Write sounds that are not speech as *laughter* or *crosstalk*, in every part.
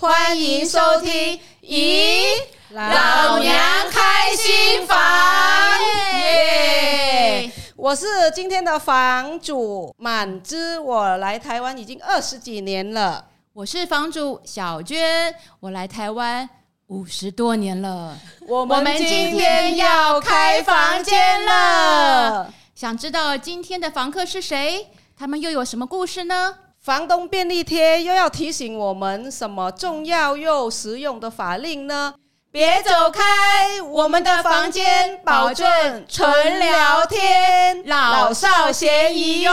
欢迎收听《咦，老娘开心房》耶！我是今天的房主满之，我来台湾已经二十几年了。我是房主小娟，我来台湾五十多年了。我们今天要开房间了，想知道今天的房客是谁？他们又有什么故事呢？房东便利贴又要提醒我们什么重要又实用的法令呢？别走开，我们的房间保证纯聊天，老少咸宜哟。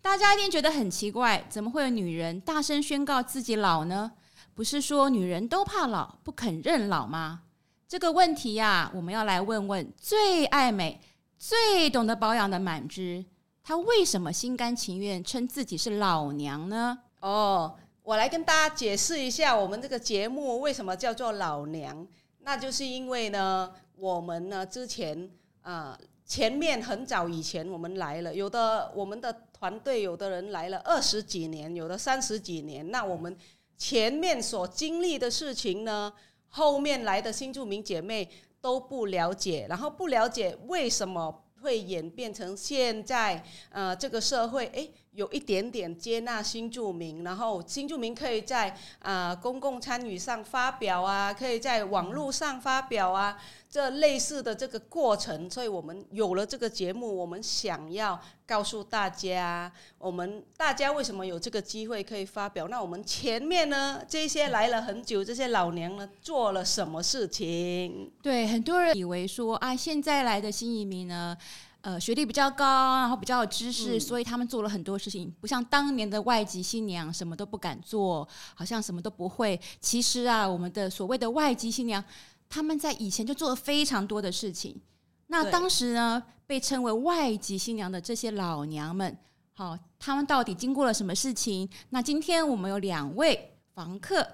大家一定觉得很奇怪，怎么会有女人大声宣告自己老呢？不是说女人都怕老，不肯认老吗？这个问题呀、我们要来问问最爱美、最懂得保养的满枝，她为什么心甘情愿称自己是老娘呢？哦，我来跟大家解释一下，我们这个节目为什么叫做老娘，那就是因为呢，我们呢之前啊、呃，前面很早以前我们来了，有的我们的团队有的人来了二十几年，有的三十几年，那我们。前面所经历的事情呢，后面来的新住民姐妹都不了解，然后不了解为什么会演变成现在，呃，这个社会，诶。有一点点接纳新住民，然后新住民可以在啊、呃、公共参与上发表啊，可以在网络上发表啊，这类似的这个过程，所以我们有了这个节目，我们想要告诉大家，我们大家为什么有这个机会可以发表？那我们前面呢，这些来了很久，这些老娘呢，做了什么事情？对，很多人以为说啊，现在来的新移民呢。呃，学历比较高，然后比较有知识，嗯，所以他们做了很多事情，不像当年的外籍新娘什么都不敢做，好像什么都不会。其实啊，我们的所谓的外籍新娘，他们在以前就做了非常多的事情。那当时呢，被称为外籍新娘的这些老娘们，好，他们到底经过了什么事情？那今天我们有两位房客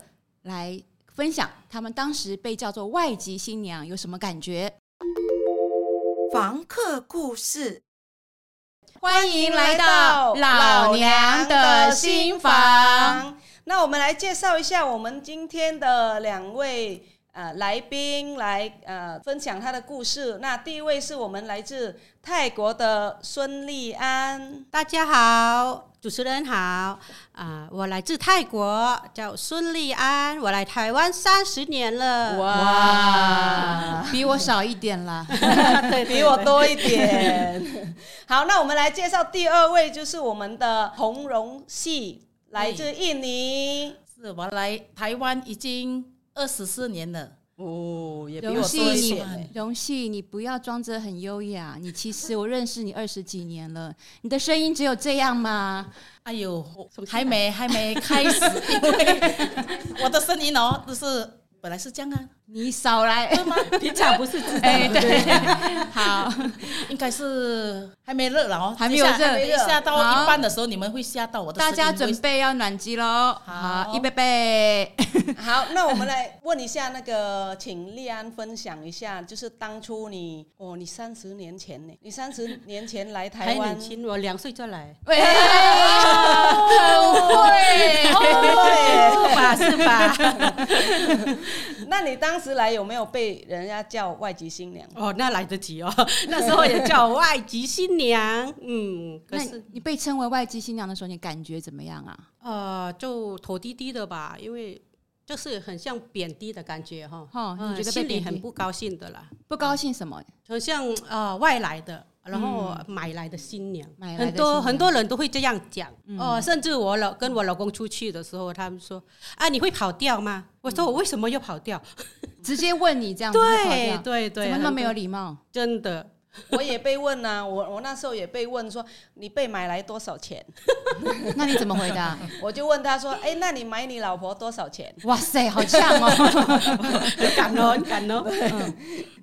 来分享，他们当时被叫做外籍新娘有什么感觉？房客故事，欢迎来到老娘的新房。那我们来介绍一下我们今天的两位呃来宾，来呃分享他的故事。那第一位是我们来自泰国的孙丽安，大家好。主持人好，啊、呃，我来自泰国，叫孙丽安，我来台湾三十年了。哇，比我少一点啦，*laughs* *laughs* 对，比我多一点。*laughs* 好，那我们来介绍第二位，就是我们的洪荣系，来自印尼。是我来台湾已经二十四年了。哦，也比我多一点。荣幸，你不要装着很优雅，你其实我认识你二十几年了，你的声音只有这样吗？哎呦，还没还没开始，因为 *laughs* 我的声音哦，就是。本来是这样啊，你少来，平常不是这样。哎，对，*laughs* 好，应该是还没热了哦，还没有热，下到一半的时候你们会吓到我的。大家准备要暖机喽，好，预备备。*laughs* 好，那我们来问一下那个，请丽安分享一下，就是当初你哦，你三十年前呢？你三十年前来台湾，还年轻，我两岁就来，喂，很会，是吧？是吧？*laughs* 那你当时来有没有被人家叫外籍新娘？哦，那来得及哦，*laughs* 那时候也叫外籍新娘。*laughs* 嗯，可是你被称为外籍新娘的时候，你感觉怎么样啊？呃，就头低低的吧，因为就是很像贬低的感觉哈。哦，你觉得心里很不高兴的啦？不高兴什么？很像呃外来的。然后买来的新娘，嗯、很多很多人都会这样讲、嗯、哦，甚至我老跟我老公出去的时候，他们说啊，你会跑掉吗？我说我为什么要跑掉？直接问你这样子 *laughs* 对对对，怎么那么没有礼貌？真的，*laughs* 我也被问啊，我我那时候也被问说你被买来多少钱？*laughs* 那你怎么回答？*laughs* 我就问他说，哎，那你买你老婆多少钱？哇塞，好像哦，很敢哦，很敢哦。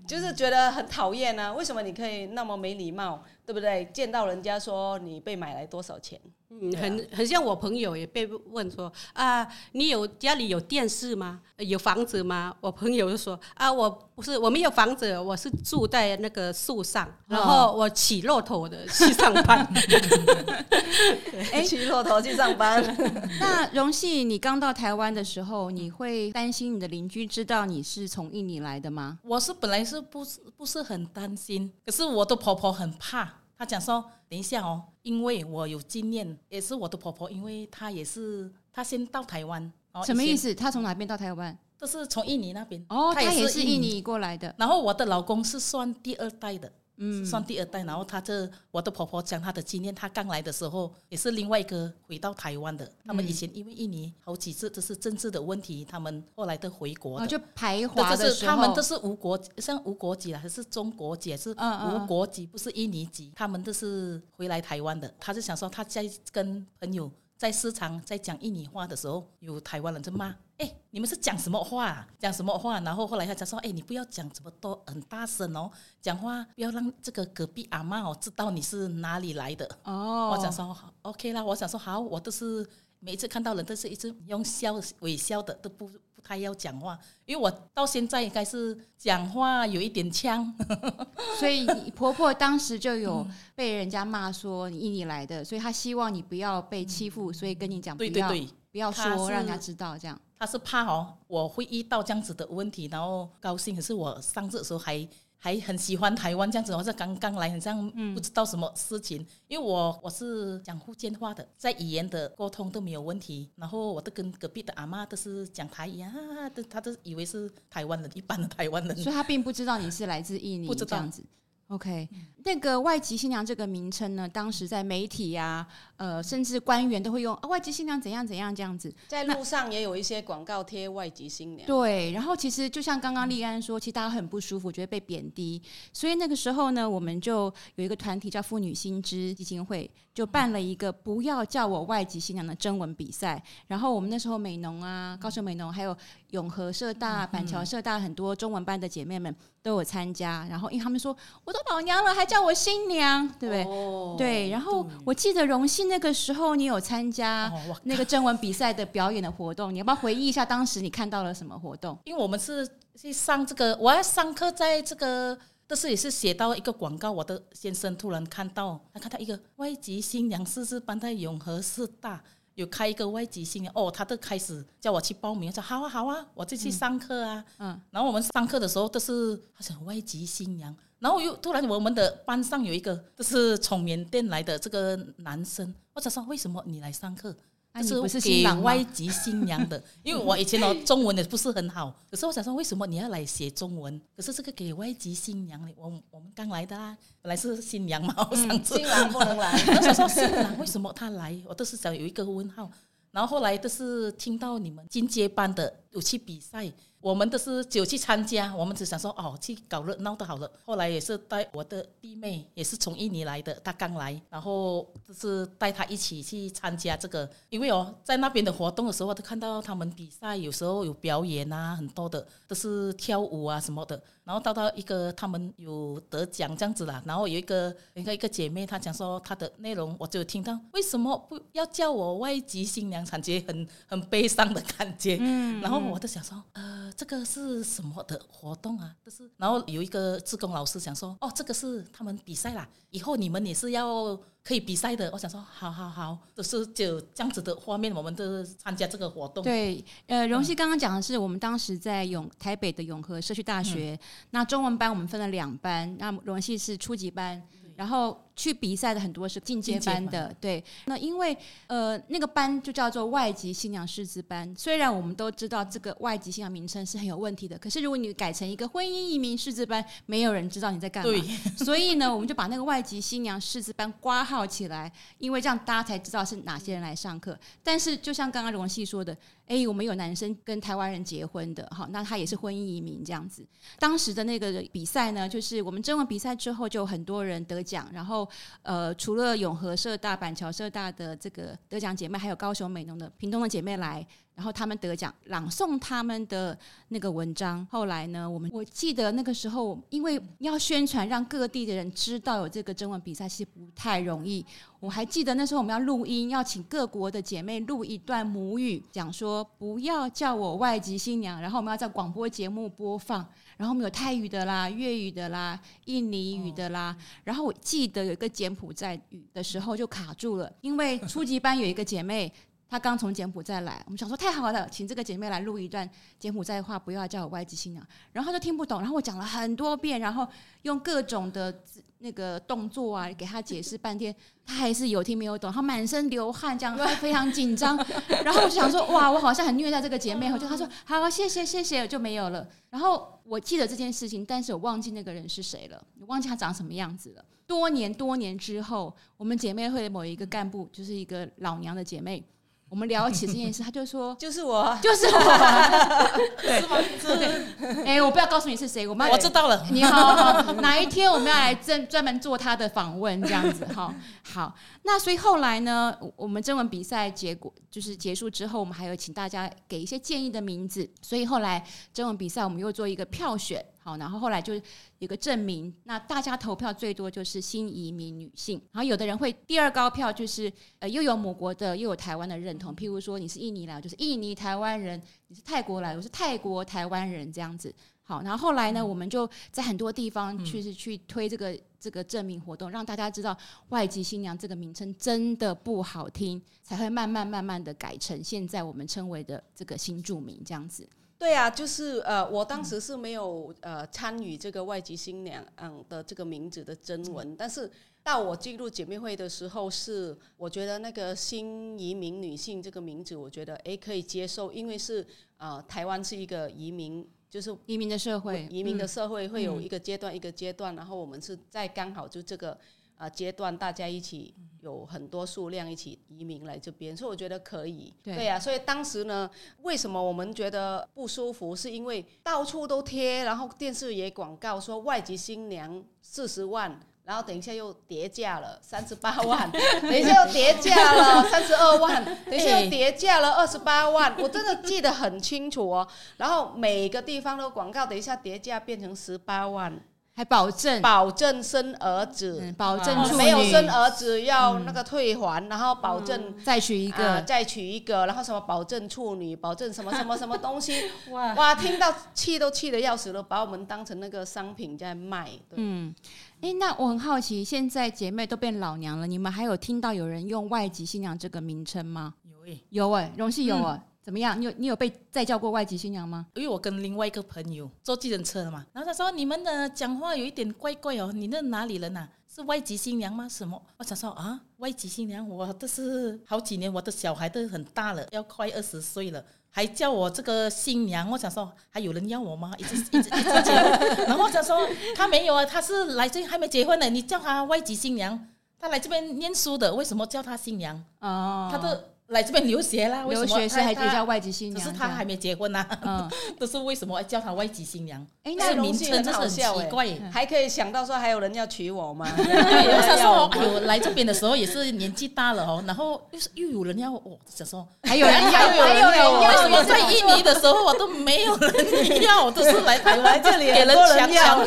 就是觉得很讨厌啊！为什么你可以那么没礼貌，对不对？见到人家说你被买来多少钱？嗯，很很像我朋友也被问说啊，你有家里有电视吗？有房子吗？我朋友就说啊，我不是，我没有房子，我是住在那个树上，然后我骑骆驼的去上班。*laughs* 哎，骑骆驼去上班。*laughs* 那荣幸，你刚到台湾的时候，你会担心你的邻居知道你是从印尼来的吗？我是本来是不是不是很担心，可是我的婆婆很怕。他讲说：“等一下哦，因为我有经验，也是我的婆婆，因为她也是她先到台湾。什么意思？她从哪边到台湾？就是从印尼那边。哦，她也是印尼过来的。然后我的老公是算第二代的。”嗯，算第二代，然后他这我的婆婆讲她的经验，她刚来的时候也是另外一个回到台湾的。他们以前因为印尼好几次都是政治的问题，他们后来都回国的。就排华的时候，他们都是无国，像无国籍了，还是中国籍，还是无国籍，不是印尼籍，他们都是回来台湾的。他就想说，他在跟朋友在市场在讲印尼话的时候，有台湾人在骂。哎，你们是讲什么话？讲什么话？然后后来他才说，哎，你不要讲这么多，很大声哦，讲话不要让这个隔壁阿妈哦知道你是哪里来的。哦，我想说，OK 啦，我想说好，我都是每一次看到人都是一直用笑微笑的，都不不太要讲话，因为我到现在应该是讲话有一点呛。*laughs* 所以你婆婆当时就有被人家骂说你印尼来的，所以她希望你不要被欺负，所以跟你讲不要。对对对。不要说，让人家知道这样。她是怕哦，我会遇到这样子的问题，然后高兴。可是我上次的时候还还很喜欢台湾这样子，我是刚刚来，很像不知道什么事情。嗯、因为我我是讲福建话的，在语言的沟通都没有问题。然后我都跟隔壁的阿妈都是讲台语啊，都他都以为是台湾人，一般的台湾人。所以他并不知道你是来自印尼，不知道这样子。OK，那个外籍新娘这个名称呢，当时在媒体呀、啊，呃，甚至官员都会用、啊、外籍新娘怎样怎样这样子，在路上也有一些广告贴外籍新娘。对，然后其实就像刚刚丽安说，其实大家很不舒服，觉得被贬低，所以那个时候呢，我们就有一个团体叫妇女新知基金会，就办了一个不要叫我外籍新娘的征文比赛。然后我们那时候美农啊，高雄美农还有永和社大、板桥社大很多中文班的姐妹们都有参加。然后因为他们说我都。老娘了，还叫我新娘，对不对？哦、对。然后我记得荣幸那个时候，你有参加那个征文比赛的表演的活动，你要不要回忆一下当时你看到了什么活动？因为我们是去上这个，我要上课，在这个，但是也是写到一个广告。我的先生突然看到，他看到一个外籍新娘是是班在永和师大有开一个外籍新娘，哦，他都开始叫我去报名，说好啊好啊，我就去上课啊。嗯。嗯然后我们上课的时候都是他说外籍新娘。然后又突然，我们的班上有一个就是从缅甸来的这个男生，我就说为什么你来上课？这是给外籍新娘的，*laughs* 因为我以前的中文也不是很好，可是我想说为什么你要来写中文？可是这个给外籍新娘的，我我们刚来的啦，本来是新娘嘛，我上次、嗯、新郎不能来，我想说新郎为什么他来？我都是想有一个问号。然后后来都是听到你们进阶班的有去比赛。我们都是就去参加，我们只想说哦，去搞热闹的好了。后来也是带我的弟妹，也是从印尼来的，她刚来，然后就是带她一起去参加这个。因为哦，在那边的活动的时候，都看到他们比赛，有时候有表演啊，很多的都是跳舞啊什么的。然后到到一个他们有得奖这样子啦，然后有一个一个一个姐妹，她讲说她的内容，我就听到为什么不要叫我外籍新娘，感觉很很悲伤的感觉。嗯，然后我就想说，呃。这个是什么的活动啊？就是，然后有一个志工老师想说，哦，这个是他们比赛啦，以后你们也是要可以比赛的。我想说，好好好，就是就这样子的画面，我们都参加这个活动。对，呃，荣熙刚刚讲的是我们当时在永台北的永和社区大学，嗯、那中文班我们分了两班，那荣熙是初级班，然后。去比赛的很多是进阶班的，对。那因为呃那个班就叫做外籍新娘师资班，虽然我们都知道这个外籍新娘名称是很有问题的，可是如果你改成一个婚姻移民师资班，没有人知道你在干嘛。*laughs* 所以呢，我们就把那个外籍新娘师资班挂号起来，因为这样大家才知道是哪些人来上课。但是就像刚刚荣幸说的，哎，我们有男生跟台湾人结婚的，好，那他也是婚姻移民这样子。当时的那个比赛呢，就是我们征文比赛之后，就很多人得奖，然后。呃，除了永和社大、板桥社大的这个得奖姐妹，还有高雄美浓的、屏东的姐妹来然后他们得奖，朗诵他们的那个文章。后来呢，我们我记得那个时候，因为要宣传，让各地的人知道有这个征文比赛，其实不太容易。我还记得那时候我们要录音，要请各国的姐妹录一段母语，讲说不要叫我外籍新娘，然后我们要在广播节目播放。然后我们有泰语的啦、粤语的啦、印尼语的啦。然后我记得有一个柬埔寨语的时候就卡住了，因为初级班有一个姐妹。她刚从柬埔寨来，我们想说太好了，请这个姐妹来录一段柬埔寨话，不要叫我外籍新娘。然后她就听不懂，然后我讲了很多遍，然后用各种的那个动作啊给她解释半天，她还是有听没有懂，她满身流汗，这样 *laughs* 她非常紧张。然后我就想说，哇，我好像很虐待这个姐妹。我就她说好，谢谢谢谢，就没有了。然后我记得这件事情，但是我忘记那个人是谁了，忘记她长什么样子了。多年多年之后，我们姐妹会的某一个干部，就是一个老娘的姐妹。我们聊起这件事，他就说：“就是我，就是我。*laughs* ”对，对，*laughs* 哎，我不要告诉你是谁，我们我知道了。*laughs* 你好，好，哪一天我们要来专专门做他的访问，这样子哈。*laughs* 好，那所以后来呢，我们征文比赛结果就是结束之后，我们还有请大家给一些建议的名字。所以后来征文比赛，我们又做一个票选。好，然后后来就有个证明，那大家投票最多就是新移民女性，然后有的人会第二高票就是呃又有母国的又有台湾的认同，譬如说你是印尼来，就是印尼台湾人；你是泰国来，我是泰国台湾人这样子。好，然后后来呢，我们就在很多地方去是去推这个这个证明活动，让大家知道外籍新娘这个名称真的不好听，才会慢慢慢慢的改成现在我们称为的这个新住民这样子。对啊，就是呃，我当时是没有呃参与这个外籍新娘嗯的这个名字的征文，但是到我进入姐妹会的时候，是我觉得那个新移民女性这个名字，我觉得诶可以接受，因为是呃台湾是一个移民，就是移民的社会，移民的社会会有一个阶段一个阶段，然后我们是在刚好就这个。啊，阶段大家一起有很多数量一起移民来这边，所以我觉得可以。对，呀啊，所以当时呢，为什么我们觉得不舒服？是因为到处都贴，然后电视也广告说外籍新娘四十万，然后等一下又跌价了三十八万，*laughs* 等一下又跌价了 *laughs* 三十二万，等一下又跌价了二十八万，我真的记得很清楚哦。然后每个地方的广告，等一下跌价变成十八万。还保证保证生儿子，嗯、保证没有生儿子要那个退还，嗯、然后保证、嗯、再娶一个、呃，再娶一个，然后什么保证处女，保证什么什么什么东西，*laughs* 哇。哇，听到气都气得要死了，把我们当成那个商品在卖。嗯，哎，那我很好奇，现在姐妹都变老娘了，你们还有听到有人用外籍新娘这个名称吗？有诶，有诶，荣幸有啊。嗯怎么样？你有你有被再叫过外籍新娘吗？因为我跟另外一个朋友坐计程车了嘛，然后他说，你们的讲话有一点怪怪哦，你那哪里人呐、啊？是外籍新娘吗？什么？我想说啊，外籍新娘，我都是好几年，我的小孩都很大了，要快二十岁了，还叫我这个新娘。我想说，还有人要我吗？一直一直一直结婚，*laughs* 然后我想说，他没有啊，他是来这还没结婚呢，你叫他外籍新娘，他来这边念书的，为什么叫他新娘？哦，他的。来这边留学啦，留学是还可以叫外籍新娘，只是他还没结婚呐、啊。嗯，*laughs* 都是为什么叫他外籍新娘？哎，那名称真是很奇怪，还可以想到说还有人要娶我吗？*laughs* 对，我想说，有来这边的时候也是年纪大了哦，*laughs* 然后又是又有人要我，想说还有人要，还有人要。为什么在印尼的时候我都没有人要，都是来台湾这里给人抢抢，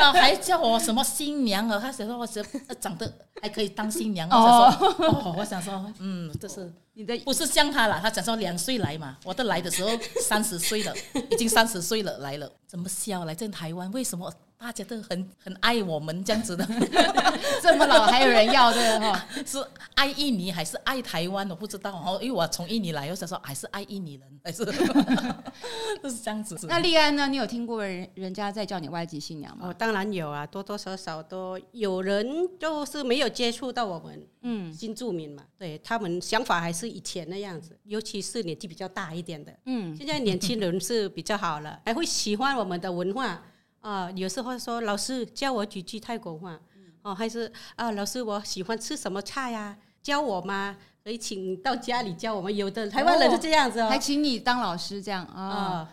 啊，还叫我什么新娘啊？他想说我是长得还可以当新娘啊？哦，我想说，嗯，这是。你的不是像他了，他讲说两岁来嘛，我都来的时候三十岁了，已经三十岁了来了，怎么笑来这台湾？为什么？大家都很很爱我们这样子的，*laughs* 这么老还有人要的 *laughs* 哈？是爱印尼还是爱台湾？我不知道哦，因为我从印尼来，我想说还是爱印尼人，还是都 *laughs* 是这样子。那丽安呢？你有听过人人家在叫你外籍新娘吗？哦，当然有啊，多多少少都有人就是没有接触到我们，嗯，新住民嘛，对他们想法还是以前那样子，尤其是年纪比较大一点的，嗯，现在年轻人是比较好了，还会喜欢我们的文化。啊，有时候说老师教我几句泰国话，哦，还是啊，老师我喜欢吃什么菜呀？教我吗？可以请到家里教我们。有的台湾人是这样子哦，还请你当老师这样啊。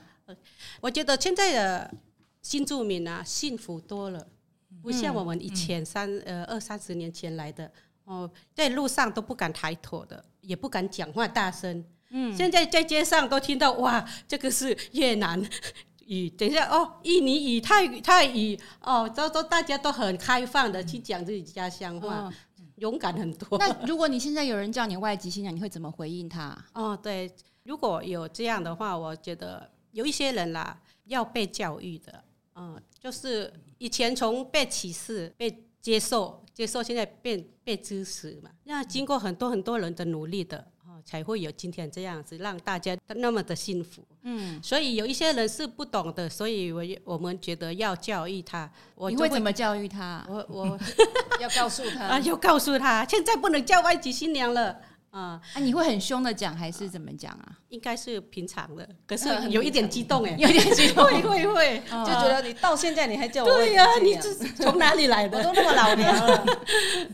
我觉得现在的新住民啊，幸福多了，不像我们以前三呃二三十年前来的哦，在路上都不敢抬头的，也不敢讲话大声，嗯，现在在街上都听到哇，这个是越南语，等一下哦，印尼语、泰语、泰语哦，都都大家都很开放的去讲自己家乡话，嗯、勇敢很多。那如果你现在有人叫你外籍新娘，你会怎么回应他？*laughs* 哦，对，如果有这样的话，我觉得有一些人啦，要被教育的，嗯，就是以前从被歧视、被接受、接受，现在变被支持嘛，那经过很多很多人的努力的。才会有今天这样子，让大家那么的幸福。嗯，所以有一些人是不懂的，所以我我们觉得要教育他。我你会怎么教育他？我我 *laughs* 要告诉他 *laughs* 啊，要告诉他，现在不能叫外籍新娘了。啊，啊，你会很凶的讲，还是怎么讲啊？应该是平常的，可是 *laughs* 有一点激动哎，有点激动，会会会，就觉得你到现在你还叫我对呀，你是从哪里来的？我都那么老年了。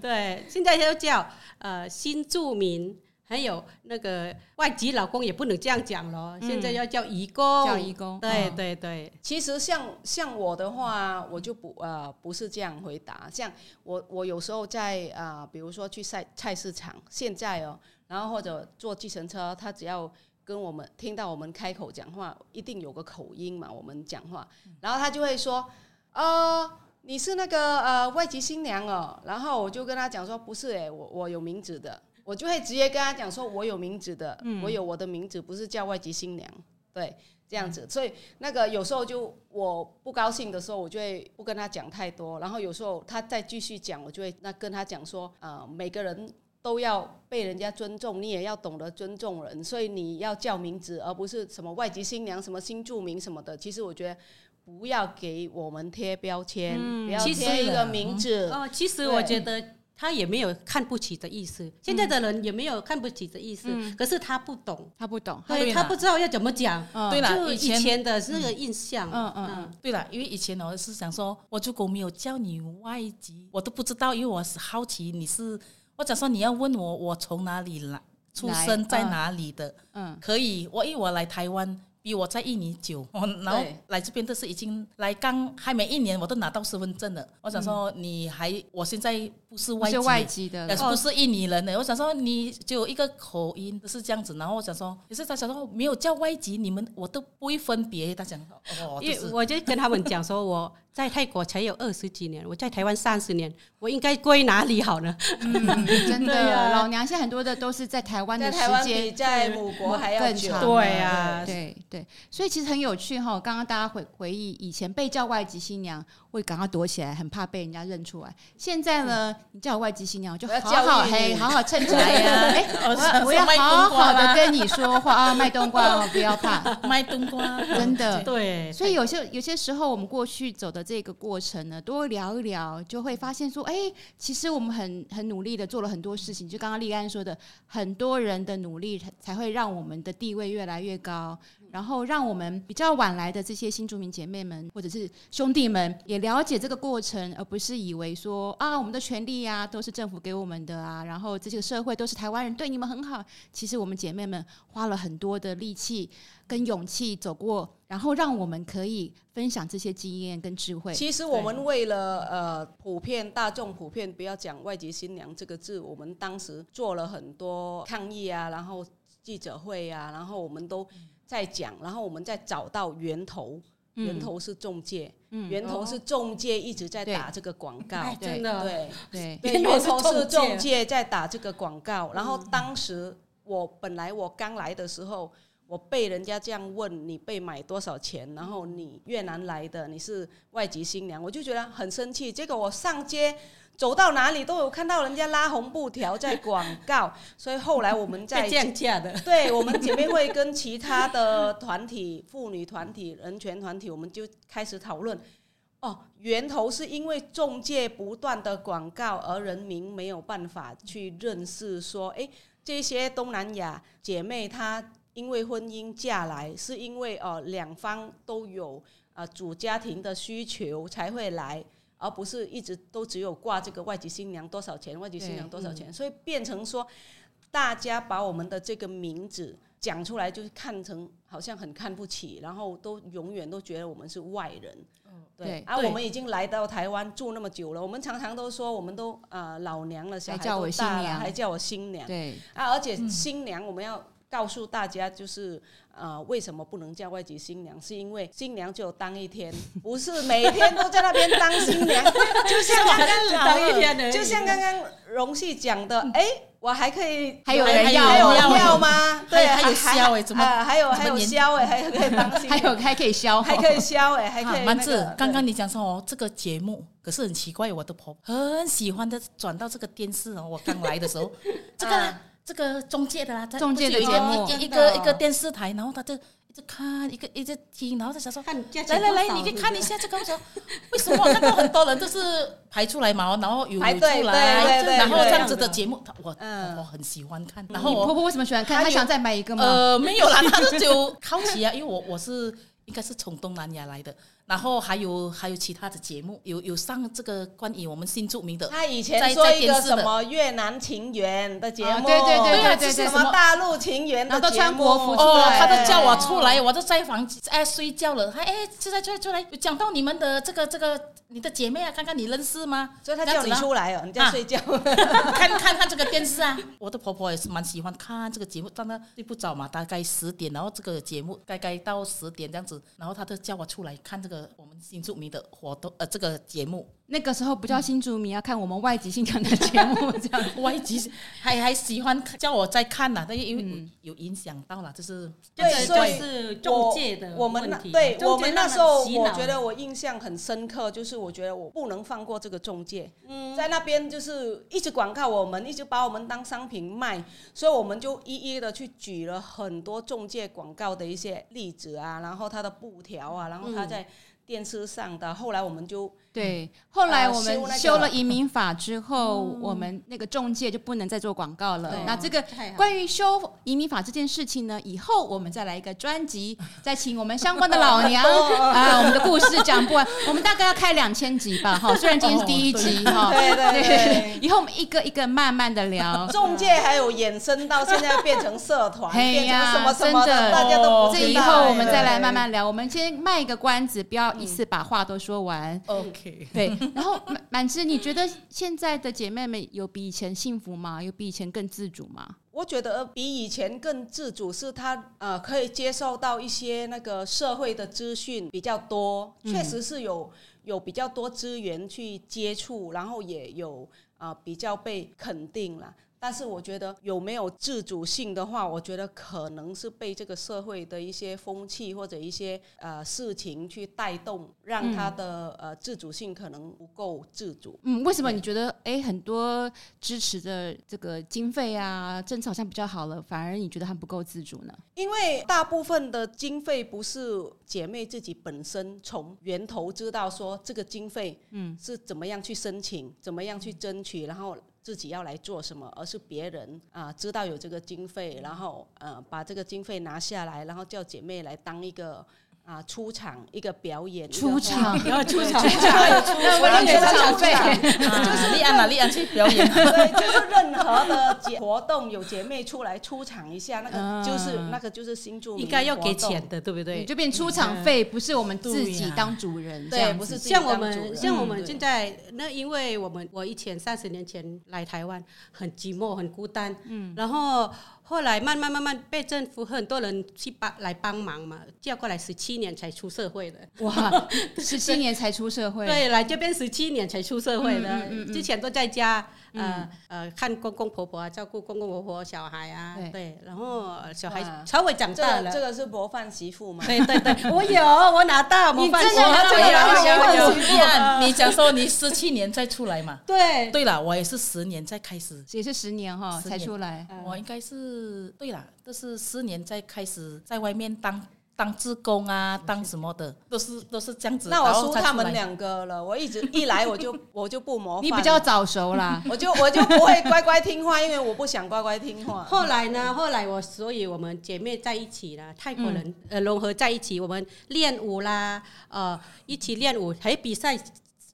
对，现在要叫呃新住民。还有那个外籍老公也不能这样讲咯，嗯、现在要叫姨公，叫姨公。对对对，其实像像我的话，我就不呃不是这样回答。像我我有时候在啊、呃，比如说去菜菜市场，现在哦，然后或者坐计程车，他只要跟我们听到我们开口讲话，一定有个口音嘛，我们讲话，然后他就会说，呃，你是那个呃外籍新娘哦，然后我就跟他讲说，不是诶，我我有名字的。我就会直接跟他讲说，我有名字的，嗯、我有我的名字，不是叫外籍新娘，对，这样子。所以那个有时候就我不高兴的时候，我就会不跟他讲太多。然后有时候他再继续讲，我就会那跟他讲说，啊、呃，每个人都要被人家尊重，你也要懂得尊重人，所以你要叫名字，而不是什么外籍新娘、什么新住民什么的。其实我觉得不要给我们贴标签，嗯、不要贴一个名字。哦，其实我觉得。他也没有看不起的意思，现在的人也没有看不起的意思，嗯、可是他不懂，他不懂，对，对他不知道要怎么讲。嗯、对了，以前的那个印象，嗯嗯嗯，对了，因为以前我是想说，我如果没有叫你外籍，我都不知道，因为我是好奇你是，我假说你要问我我从哪里来，出生在哪里的，嗯，可以，我因为我来台湾。比我在印尼久，然后来这边都是已经来刚还没一年，我都拿到身份证了。我想说你还，我现在不是外籍，外籍的，也不是印尼人的。我想说你就有一个口音是这样子，然后我想说，可是他想说没有叫外籍，你们我都不会分别。他讲哦，因为我就跟他们讲说我。在泰国才有二十几年，我在台湾三十年，我应该归哪里好呢？嗯，真的，*laughs* 啊、老娘现在很多的都是在台湾的时间比在母国还要更长。对啊，对对，所以其实很有趣哈。刚刚大家回回忆以前被叫外籍新娘，会赶快躲起来，很怕被人家认出来。现在呢，你叫我外籍新娘，我就好好嘿，好好趁起来呀。哎，我 *laughs* 我要好好的跟你说话啊，卖冬瓜哦，不要怕，卖冬瓜，真的对。所以有些有些时候，我们过去走的。这个过程呢，多聊一聊，就会发现说，哎，其实我们很很努力的做了很多事情。就刚刚立安说的，很多人的努力才会让我们的地位越来越高，然后让我们比较晚来的这些新住民姐妹们或者是兄弟们也了解这个过程，而不是以为说啊，我们的权利啊都是政府给我们的啊，然后这个社会都是台湾人对你们很好。其实我们姐妹们花了很多的力气跟勇气走过。然后让我们可以分享这些经验跟智慧。其实我们为了呃普遍大众普遍不要讲外籍新娘这个字，我们当时做了很多抗议啊，然后记者会啊，然后我们都在讲，然后我们再找到源头，源头是中介，源头是中介一直在打这个广告，真的对对对，源头是中介在打这个广告。然后当时我本来我刚来的时候。我被人家这样问，你被买多少钱？然后你越南来的，你是外籍新娘，我就觉得很生气。结果我上街走到哪里都有看到人家拉红布条在广告，*laughs* 所以后来我们在降价的，*laughs* 对我们姐妹会跟其他的团体、妇女团体、人权团体，我们就开始讨论。哦，源头是因为中介不断的广告，而人民没有办法去认识说，诶，这些东南亚姐妹她。因为婚姻嫁来，是因为呃两方都有呃主家庭的需求才会来，而不是一直都只有挂这个外籍新娘多少钱，外籍新娘多少钱，嗯、所以变成说大家把我们的这个名字讲出来，就是看成好像很看不起，然后都永远都觉得我们是外人。对，对啊，我们已经来到台湾住那么久了，我们常常都说我们都啊、呃、老娘了，小孩都大了，还叫我新娘。对啊，而且新娘我们要。告诉大家，就是呃，为什么不能叫外籍新娘？是因为新娘只有当一天，不是每天都在那边当新娘。*laughs* 就像刚刚老就像刚刚荣幸讲的，哎。我还可以，还有人要，还有人要吗？对，还有销哎，怎么还有还有销哎，*laughs* 还可以当心，还有还可以销，还可以销哎，还可以。蛮子，刚刚你讲说哦，这个节目可是很奇怪，我的婆婆很喜欢的转到这个电视哦。我刚来的时候，*laughs* 这个这个中介的啦，中介的节目，一个一个电视台，然后他就。一直看一个一直听，然后他想说：“来来来，你可以看一下这个。”我说：“为什么我看到很多人都是排出来嘛？然后有出来，然后这样子的节目，我我很喜欢看。然后婆婆为什么喜欢看？她想再买一个吗？呃，没有啦，她就 *laughs* 好奇啊，因为我我是应该是从东南亚来的。”然后还有还有其他的节目，有有上这个关于我们新著名的。他以前说一个什么越南情缘的节目，对对对对对，什么大陆情缘的节目，都穿国服哦，他都叫我出来，我都在房哎睡觉了。他哎，出来出来出来，讲到你们的这个这个你的姐妹啊，看看你认识吗？所以他叫你出来哦，你在睡觉，*laughs* 看看看这个电视啊。我的婆婆也是蛮喜欢看这个节目，但她睡不着嘛，大概十点，然后这个节目该该到十点这样子，然后她就叫我出来看这个。我们新住民的活动，呃，这个节目。那个时候不叫新住民，要看我们外籍新娘的节目，这样。*laughs* 外籍还还喜欢叫我在看呢，但是因为有影响到了，就是对，所以是中介的我们那对我们那时候，我觉得我印象很深刻，就是我觉得我不能放过这个中介，嗯。在那边就是一直广告我们，一直把我们当商品卖，所以我们就一一的去举了很多中介广告的一些例子啊，然后他的布条啊，然后他在。电视上的，后来我们就对，后来我们修了移民法之 *laughs* 后，我们那个中介就不能再做广告了。那这个关于修移民法这件事情呢，以后我们再来一个专辑，再请我们相关的老娘 *laughs* 啊，我们的故事讲不完，我们大概要开两千集吧。哈，虽然今天是第一集哈，对对对，以后我们一个一个慢慢的聊。*laughs* 中介还有衍生到现在变成社团，变成什么什么的，大家都不知道。这以后我们再来慢慢聊。我们先卖一个关子，不要。一次把话都说完，OK，对。然后满满枝，你觉得现在的姐妹们有比以前幸福吗？有比以前更自主吗？我觉得比以前更自主，是她呃可以接受到一些那个社会的资讯比较多，确实是有有比较多资源去接触，然后也有啊、呃、比较被肯定了。但是我觉得有没有自主性的话，我觉得可能是被这个社会的一些风气或者一些呃事情去带动，让他的、嗯、呃自主性可能不够自主。嗯，为什么你觉得哎很多支持的这个经费啊政策好像比较好了，反而你觉得还不够自主呢？因为大部分的经费不是姐妹自己本身从源头知道说这个经费嗯是怎么样去申请，嗯、怎么样去争取，然后。自己要来做什么，而是别人啊、知道有这个经费，然后呃把这个经费拿下来，然后叫姐妹来当一个。啊，出场一个表演，出场，*laughs* 然后出场，出场，我要给出场。费，就是立案嘛，立案去表演，*laughs* 对，就是任何的节活动有姐妹出来出场一下，那个就是那个就是新住民，应该要给钱的，对不对？就变出场费，不是我们自己当主人，对，不是像我们，像我们现在那，因为我们我以前三十年前来台湾，很寂寞，很孤单，嗯，然后。后来慢慢慢慢被政府很多人去帮来帮忙嘛，叫过来十七年才出社会的。哇，*laughs* 十七年才出社会？对，来这边十七年才出社会的，嗯嗯嗯、之前都在家。呃呃，看公公婆婆啊，照顾公公婆婆、小孩啊，对，然后小孩稍微长大了，这个是模范媳妇嘛？对对对，我有，我拿到模范媳妇，有有有。你讲说你十七年再出来嘛？*laughs* 对，对了，我也是十年再开始，也是十年哈才出来。我应该是对了，都是十年再开始在外面当。当志工啊，当什么的，都是都是这样子。那我输他们两个了。我一直一来我就 *laughs* 我就不模仿。你比较早熟啦，*laughs* 我就我就不会乖乖听话，因为我不想乖乖听话。后来呢？后来我所以我们姐妹在一起了，泰国人、嗯、呃融合在一起，我们练舞啦，呃一起练舞，还比赛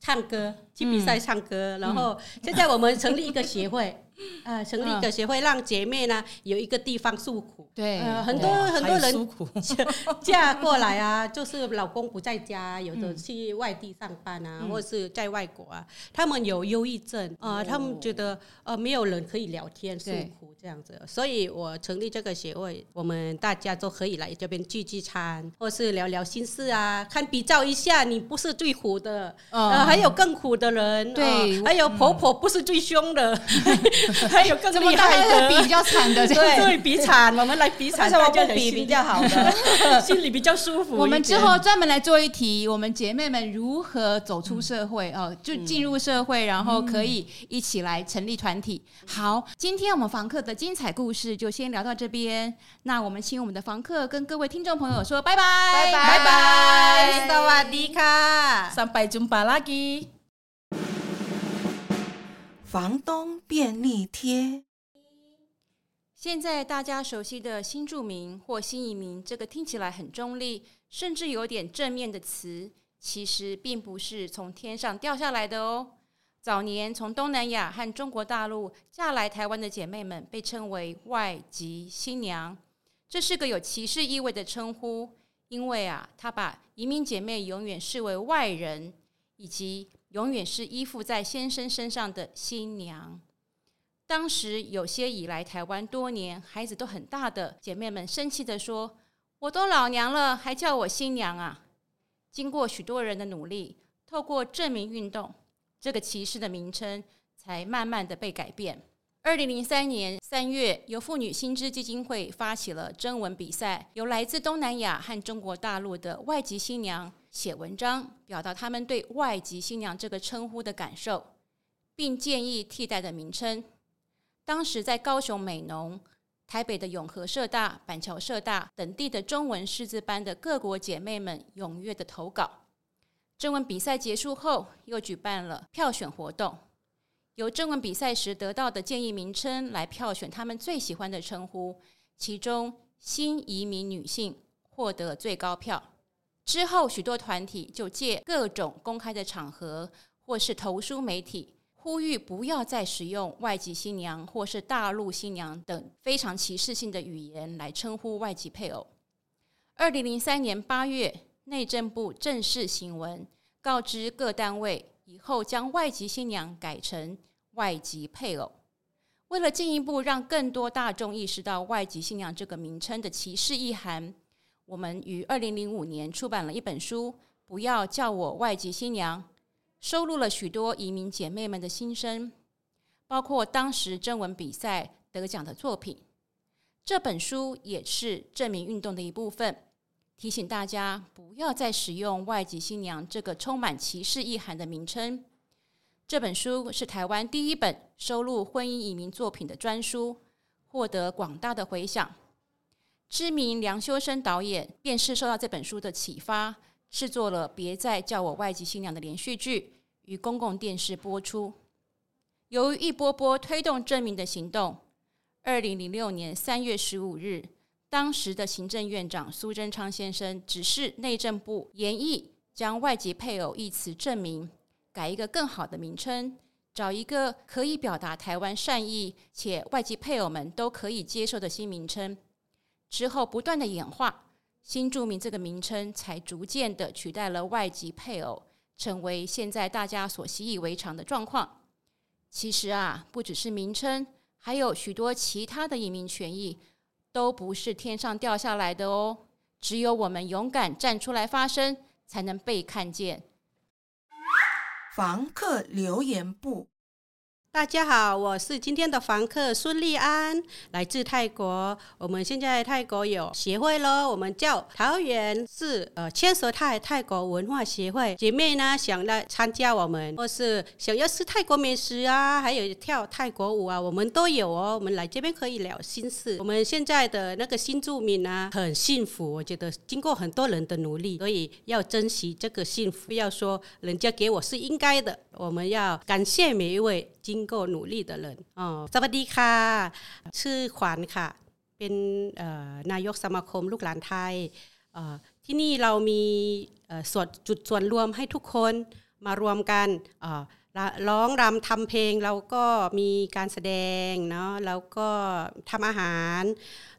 唱歌，去比赛唱歌。嗯、然后现在我们成立一个协会。呃，成立一个协会，让姐妹呢有一个地方诉苦。对，呃，很多很多人 *laughs* 嫁过来啊，就是老公不在家，有的去外地上班啊，或者是在外国啊，他们有忧郁症啊，他们觉得呃没有人可以聊天诉苦这样子，所以我成立这个协会，我们大家都可以来这边聚聚餐，或是聊聊心事啊，看比较一下，你不是最苦的，呃，还有更苦的人，对，还有婆婆不是最凶的。*laughs* 还有更厉害的，比比较惨的，对，比惨，我们来比惨，什么不比比较好的，心里比较舒服。我们之后专门来做一题，我们姐妹们如何走出社会哦，就进入社会，然后可以一起来成立团体。好，今天我们房客的精彩故事就先聊到这边。那我们请我们的房客跟各位听众朋友说拜拜，拜拜，拜拜，萨瓦迪卡，三拜尊巴拉基。房东便利贴。现在大家熟悉的新住民或新移民，这个听起来很中立，甚至有点正面的词，其实并不是从天上掉下来的哦。早年从东南亚和中国大陆嫁来台湾的姐妹们，被称为外籍新娘，这是个有歧视意味的称呼，因为啊，他把移民姐妹永远视为外人，以及。永远是依附在先生身上的新娘。当时有些已来台湾多年、孩子都很大的姐妹们，生气地说：“我都老娘了，还叫我新娘啊！”经过许多人的努力，透过证明运动，这个歧视的名称才慢慢的被改变。二零零三年三月，由妇女新知基金会发起了征文比赛，由来自东南亚和中国大陆的外籍新娘。写文章表达他们对“外籍新娘”这个称呼的感受，并建议替代的名称。当时在高雄美浓、台北的永和社大、板桥社大等地的中文识字班的各国姐妹们踊跃的投稿。征文比赛结束后，又举办了票选活动，由征文比赛时得到的建议名称来票选他们最喜欢的称呼，其中“新移民女性”获得最高票。之后，许多团体就借各种公开的场合，或是投书媒体，呼吁不要再使用“外籍新娘”或是“大陆新娘”等非常歧视性的语言来称呼外籍配偶。二零零三年八月，内政部正式行文告知各单位，以后将“外籍新娘”改成“外籍配偶”。为了进一步让更多大众意识到“外籍新娘”这个名称的歧视意涵。我们于二零零五年出版了一本书《不要叫我外籍新娘》，收录了许多移民姐妹们的心声，包括当时征文比赛得奖的作品。这本书也是证明运动的一部分，提醒大家不要再使用“外籍新娘”这个充满歧视意涵的名称。这本书是台湾第一本收录婚姻移民作品的专书，获得广大的回响。知名梁修身导演便是受到这本书的启发，制作了《别再叫我外籍新娘》的连续剧，于公共电视播出。由于一波波推动证明的行动，二零零六年三月十五日，当时的行政院长苏贞昌先生指示内政部研议将“外籍配偶”一词证明，改一个更好的名称，找一个可以表达台湾善意且外籍配偶们都可以接受的新名称。之后不断的演化，新住民这个名称才逐渐的取代了外籍配偶，成为现在大家所习以为常的状况。其实啊，不只是名称，还有许多其他的移民权益，都不是天上掉下来的哦。只有我们勇敢站出来发声，才能被看见。房客留言簿。大家好，我是今天的房客孙丽安，来自泰国。我们现在泰国有协会咯，我们叫桃园市呃千舌泰泰国文化协会。姐妹呢想来参加我们，或是想要吃泰国美食啊，还有跳泰国舞啊，我们都有哦。我们来这边可以聊心事。我们现在的那个新住民呢，很幸福，我觉得经过很多人的努力，所以要珍惜这个幸福，不要说人家给我是应该的，我们要感谢每一位。经过努力的人อ๋อสวัสดีค่ะชื่อขวัญค่ะ เป็นนายกสมาคมลูกหลานไทยที่นี่เรามีส่วนจุดส่วนรวมให้ทุกคนมารวมกัน ร้องรำทำเพลงเราก็มีการแสดงเนาะแล้วก็ทำอาหาร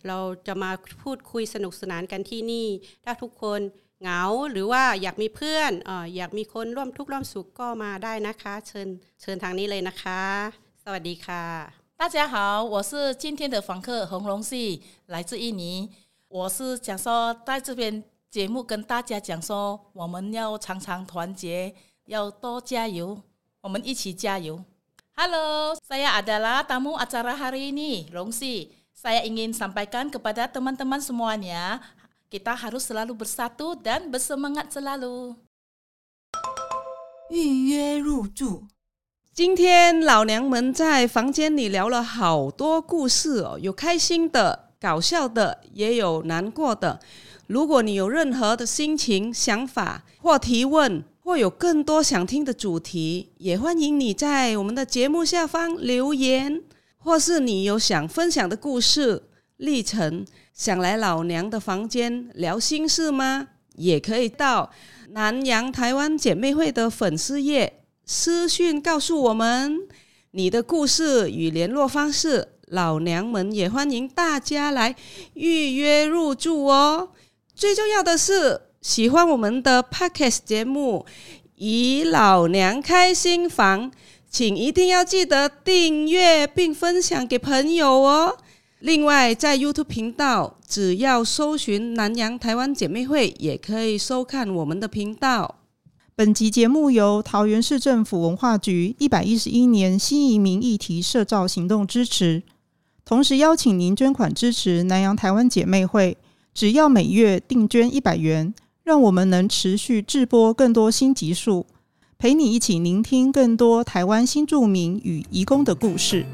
เราจะมาพูดคุยสนุกสนานกันที่นี่ ถ้าทุกคน เหงาหรือว่าอยากมีเพื่อนอออยากมีคนร่วมทุกข์ร่วมสุขก็มาได้นะคะ เชิญเชิญทางนี้เลยนะคะ สวัสดีค่ะ 大家好，我是今天的访客洪龙系，来自印尼。我是想说，在这边节目跟大家讲说，我们要常常团结，要多加油，我们一起加油。Halo, saya adalah tamu acara hari ini, Rongsi. Saya ingin sampaikan kepada teman-teman semuanya, kita harus selalu bersatu dan bersemangat selalu. 预约入住。今天老娘们在房间里聊了好多故事哦，有开心的、搞笑的，也有难过的。如果你有任何的心情、想法或提问，或有更多想听的主题，也欢迎你在我们的节目下方留言，或是你有想分享的故事历程，想来老娘的房间聊心事吗？也可以到南洋台湾姐妹会的粉丝页私讯告诉我们你的故事与联络方式，老娘们也欢迎大家来预约入住哦。最重要的是，喜欢我们的 Podcast 节目《以老娘开心房》，请一定要记得订阅并分享给朋友哦。另外，在 YouTube 频道，只要搜寻“南洋台湾姐妹会”，也可以收看我们的频道。本集节目由桃园市政府文化局一百一十一年新移民议题社造行动支持，同时邀请您捐款支持南洋台湾姐妹会，只要每月定捐一百元，让我们能持续制播更多新集数，陪你一起聆听更多台湾新住民与移工的故事。